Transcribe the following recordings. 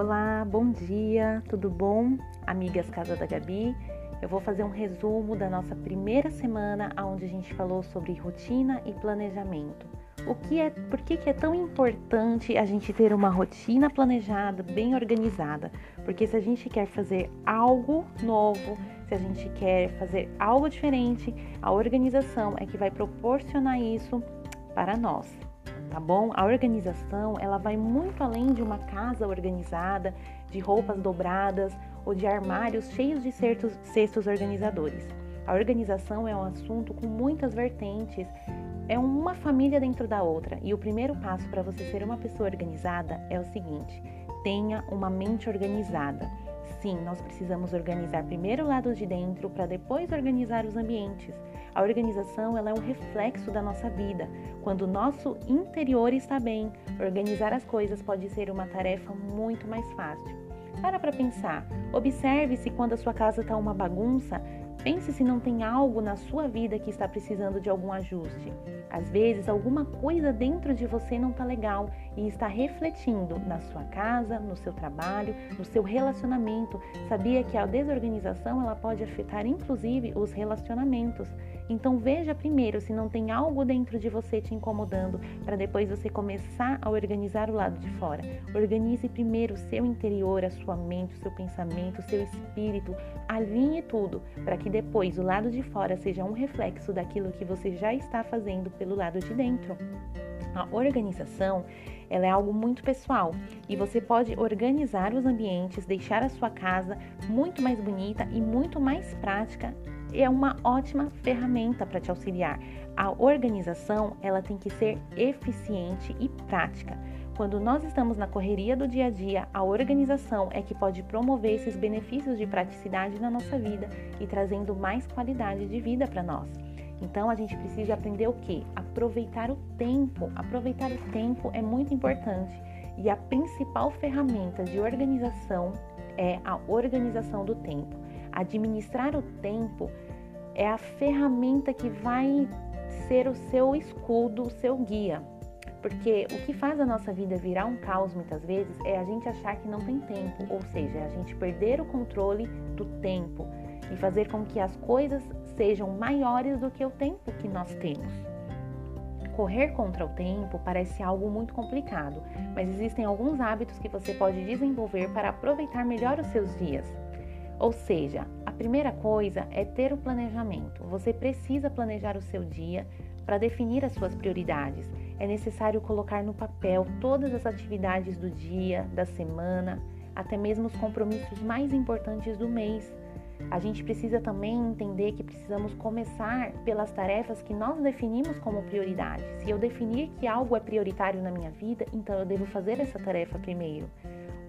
Olá, bom dia, tudo bom? Amigas Casa da Gabi, eu vou fazer um resumo da nossa primeira semana, onde a gente falou sobre rotina e planejamento. O que é, por que, que é tão importante a gente ter uma rotina planejada, bem organizada? Porque se a gente quer fazer algo novo, se a gente quer fazer algo diferente, a organização é que vai proporcionar isso para nós tá bom? A organização, ela vai muito além de uma casa organizada, de roupas dobradas ou de armários cheios de cestos, cestos organizadores. A organização é um assunto com muitas vertentes, é uma família dentro da outra. E o primeiro passo para você ser uma pessoa organizada é o seguinte: tenha uma mente organizada. Sim, nós precisamos organizar primeiro o lado de dentro para depois organizar os ambientes. A organização ela é um reflexo da nossa vida. Quando o nosso interior está bem, organizar as coisas pode ser uma tarefa muito mais fácil. Para para pensar. Observe se quando a sua casa está uma bagunça, Pense se não tem algo na sua vida que está precisando de algum ajuste. Às vezes, alguma coisa dentro de você não está legal e está refletindo na sua casa, no seu trabalho, no seu relacionamento. Sabia que a desorganização ela pode afetar inclusive os relacionamentos. Então veja primeiro se não tem algo dentro de você te incomodando para depois você começar a organizar o lado de fora. Organize primeiro o seu interior, a sua mente, o seu pensamento, o seu espírito, alinhe tudo para que depois o lado de fora seja um reflexo daquilo que você já está fazendo pelo lado de dentro. A organização ela é algo muito pessoal e você pode organizar os ambientes, deixar a sua casa muito mais bonita e muito mais prática é uma ótima ferramenta para te auxiliar. A organização, ela tem que ser eficiente e prática. Quando nós estamos na correria do dia a dia, a organização é que pode promover esses benefícios de praticidade na nossa vida e trazendo mais qualidade de vida para nós. Então a gente precisa aprender o que? Aproveitar o tempo. Aproveitar o tempo é muito importante e a principal ferramenta de organização é a organização do tempo. Administrar o tempo é a ferramenta que vai ser o seu escudo, o seu guia. Porque o que faz a nossa vida virar um caos muitas vezes é a gente achar que não tem tempo, ou seja, é a gente perder o controle do tempo e fazer com que as coisas sejam maiores do que o tempo que nós temos. Correr contra o tempo parece algo muito complicado, mas existem alguns hábitos que você pode desenvolver para aproveitar melhor os seus dias. Ou seja, primeira coisa é ter o planejamento. Você precisa planejar o seu dia para definir as suas prioridades. É necessário colocar no papel todas as atividades do dia, da semana, até mesmo os compromissos mais importantes do mês. A gente precisa também entender que precisamos começar pelas tarefas que nós definimos como prioridade. Se eu definir que algo é prioritário na minha vida, então eu devo fazer essa tarefa primeiro.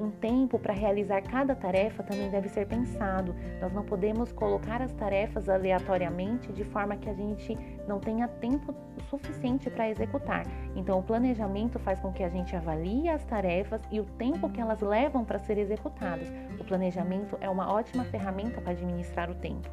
Um tempo para realizar cada tarefa também deve ser pensado. Nós não podemos colocar as tarefas aleatoriamente de forma que a gente não tenha tempo suficiente para executar. Então, o planejamento faz com que a gente avalie as tarefas e o tempo que elas levam para ser executadas. O planejamento é uma ótima ferramenta para administrar o tempo.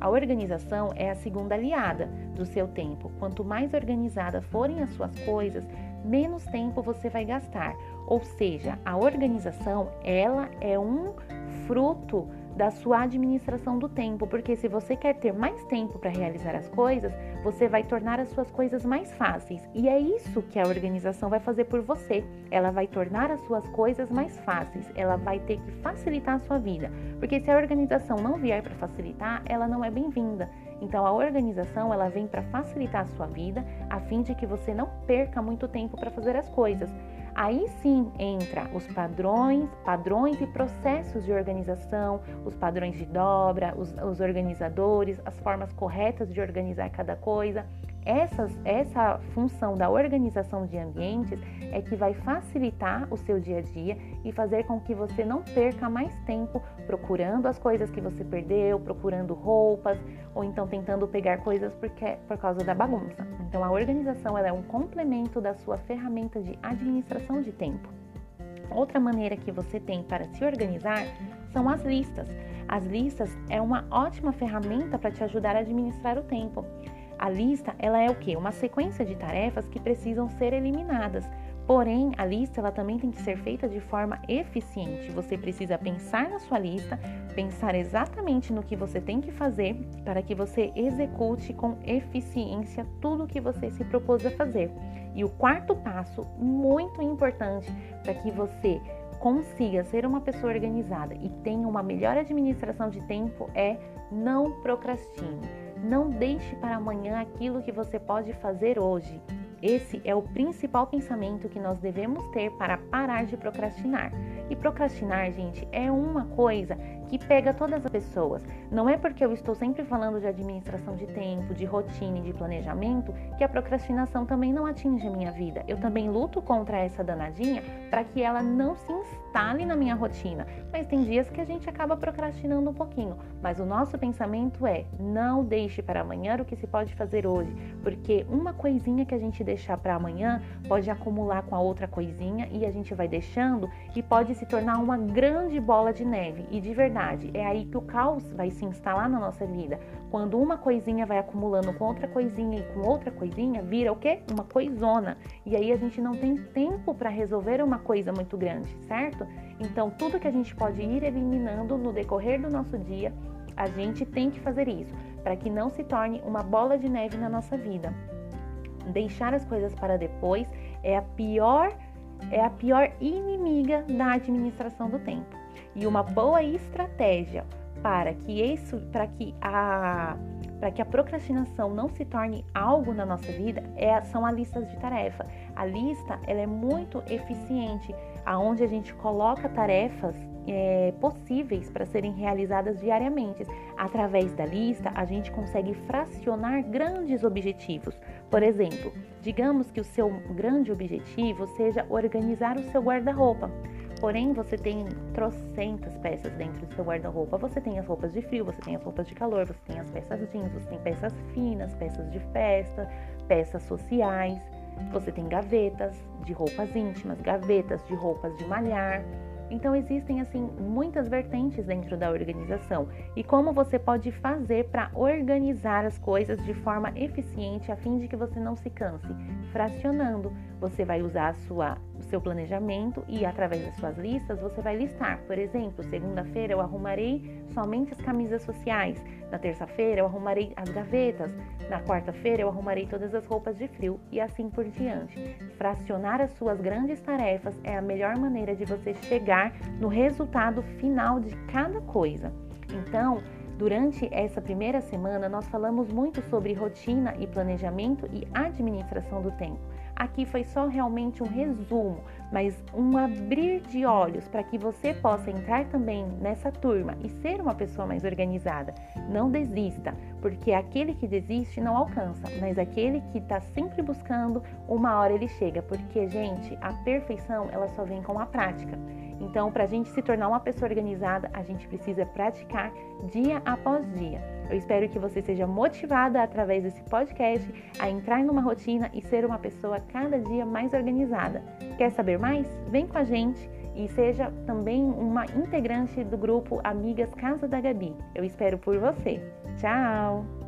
A organização é a segunda aliada do seu tempo. Quanto mais organizada forem as suas coisas, menos tempo você vai gastar. Ou seja, a organização, ela é um fruto da sua administração do tempo, porque se você quer ter mais tempo para realizar as coisas, você vai tornar as suas coisas mais fáceis. E é isso que a organização vai fazer por você. Ela vai tornar as suas coisas mais fáceis. Ela vai ter que facilitar a sua vida, porque se a organização não vier para facilitar, ela não é bem-vinda. Então a organização ela vem para facilitar a sua vida, a fim de que você não perca muito tempo para fazer as coisas. Aí sim entra os padrões, padrões e processos de organização, os padrões de dobra, os, os organizadores, as formas corretas de organizar cada coisa. Essas, essa função da organização de ambientes é que vai facilitar o seu dia a dia e fazer com que você não perca mais tempo procurando as coisas que você perdeu, procurando roupas ou então tentando pegar coisas porque, por causa da bagunça. Então, a organização é um complemento da sua ferramenta de administração de tempo. Outra maneira que você tem para se organizar são as listas. As listas é uma ótima ferramenta para te ajudar a administrar o tempo. A lista, ela é o que? Uma sequência de tarefas que precisam ser eliminadas. Porém, a lista ela também tem que ser feita de forma eficiente. Você precisa pensar na sua lista, pensar exatamente no que você tem que fazer para que você execute com eficiência tudo o que você se propôs a fazer. E o quarto passo, muito importante para que você consiga ser uma pessoa organizada e tenha uma melhor administração de tempo é não procrastine. Não deixe para amanhã aquilo que você pode fazer hoje. Esse é o principal pensamento que nós devemos ter para parar de procrastinar. E procrastinar, gente, é uma coisa que pega todas as pessoas. Não é porque eu estou sempre falando de administração de tempo, de rotina e de planejamento que a procrastinação também não atinge a minha vida. Eu também luto contra essa danadinha para que ela não se instale na minha rotina. Mas tem dias que a gente acaba procrastinando um pouquinho. Mas o nosso pensamento é: não deixe para amanhã o que se pode fazer hoje, porque uma coisinha que a gente deixar para amanhã pode acumular com a outra coisinha e a gente vai deixando e pode se tornar uma grande bola de neve. E de verdade, é aí que o caos vai se instalar na nossa vida. Quando uma coisinha vai acumulando com outra coisinha e com outra coisinha, vira o quê? Uma coisona. E aí a gente não tem tempo para resolver uma coisa muito grande, certo? Então, tudo que a gente pode ir eliminando no decorrer do nosso dia, a gente tem que fazer isso, para que não se torne uma bola de neve na nossa vida deixar as coisas para depois é a pior é a pior inimiga da administração do tempo. E uma boa estratégia para que isso, para que a para que a procrastinação não se torne algo na nossa vida é, são as listas de tarefa. A lista ela é muito eficiente, aonde a gente coloca tarefas é, possíveis para serem realizadas diariamente. Através da lista, a gente consegue fracionar grandes objetivos. Por exemplo, digamos que o seu grande objetivo seja organizar o seu guarda-roupa. Porém, você tem trocentas peças dentro do seu guarda-roupa. Você tem as roupas de frio, você tem as roupas de calor, você tem as peças jeans, você tem peças finas, peças de festa, peças sociais. Você tem gavetas de roupas íntimas, gavetas de roupas de malhar. Então existem assim muitas vertentes dentro da organização e como você pode fazer para organizar as coisas de forma eficiente a fim de que você não se canse. Fracionando, você vai usar a sua, seu planejamento e através das suas listas você vai listar. Por exemplo, segunda-feira eu arrumarei somente as camisas sociais. Na terça-feira eu arrumarei as gavetas. Na quarta-feira eu arrumarei todas as roupas de frio e assim por diante. Fracionar as suas grandes tarefas é a melhor maneira de você chegar no resultado final de cada coisa. Então, durante essa primeira semana, nós falamos muito sobre rotina e planejamento e administração do tempo. Aqui foi só realmente um resumo, mas um abrir de olhos para que você possa entrar também nessa turma e ser uma pessoa mais organizada. Não desista, porque aquele que desiste não alcança, mas aquele que está sempre buscando, uma hora ele chega. Porque, gente, a perfeição ela só vem com a prática. Então, para a gente se tornar uma pessoa organizada, a gente precisa praticar dia após dia. Eu espero que você seja motivada através desse podcast a entrar numa rotina e ser uma pessoa cada dia mais organizada. Quer saber mais? Vem com a gente e seja também uma integrante do grupo Amigas Casa da Gabi. Eu espero por você. Tchau!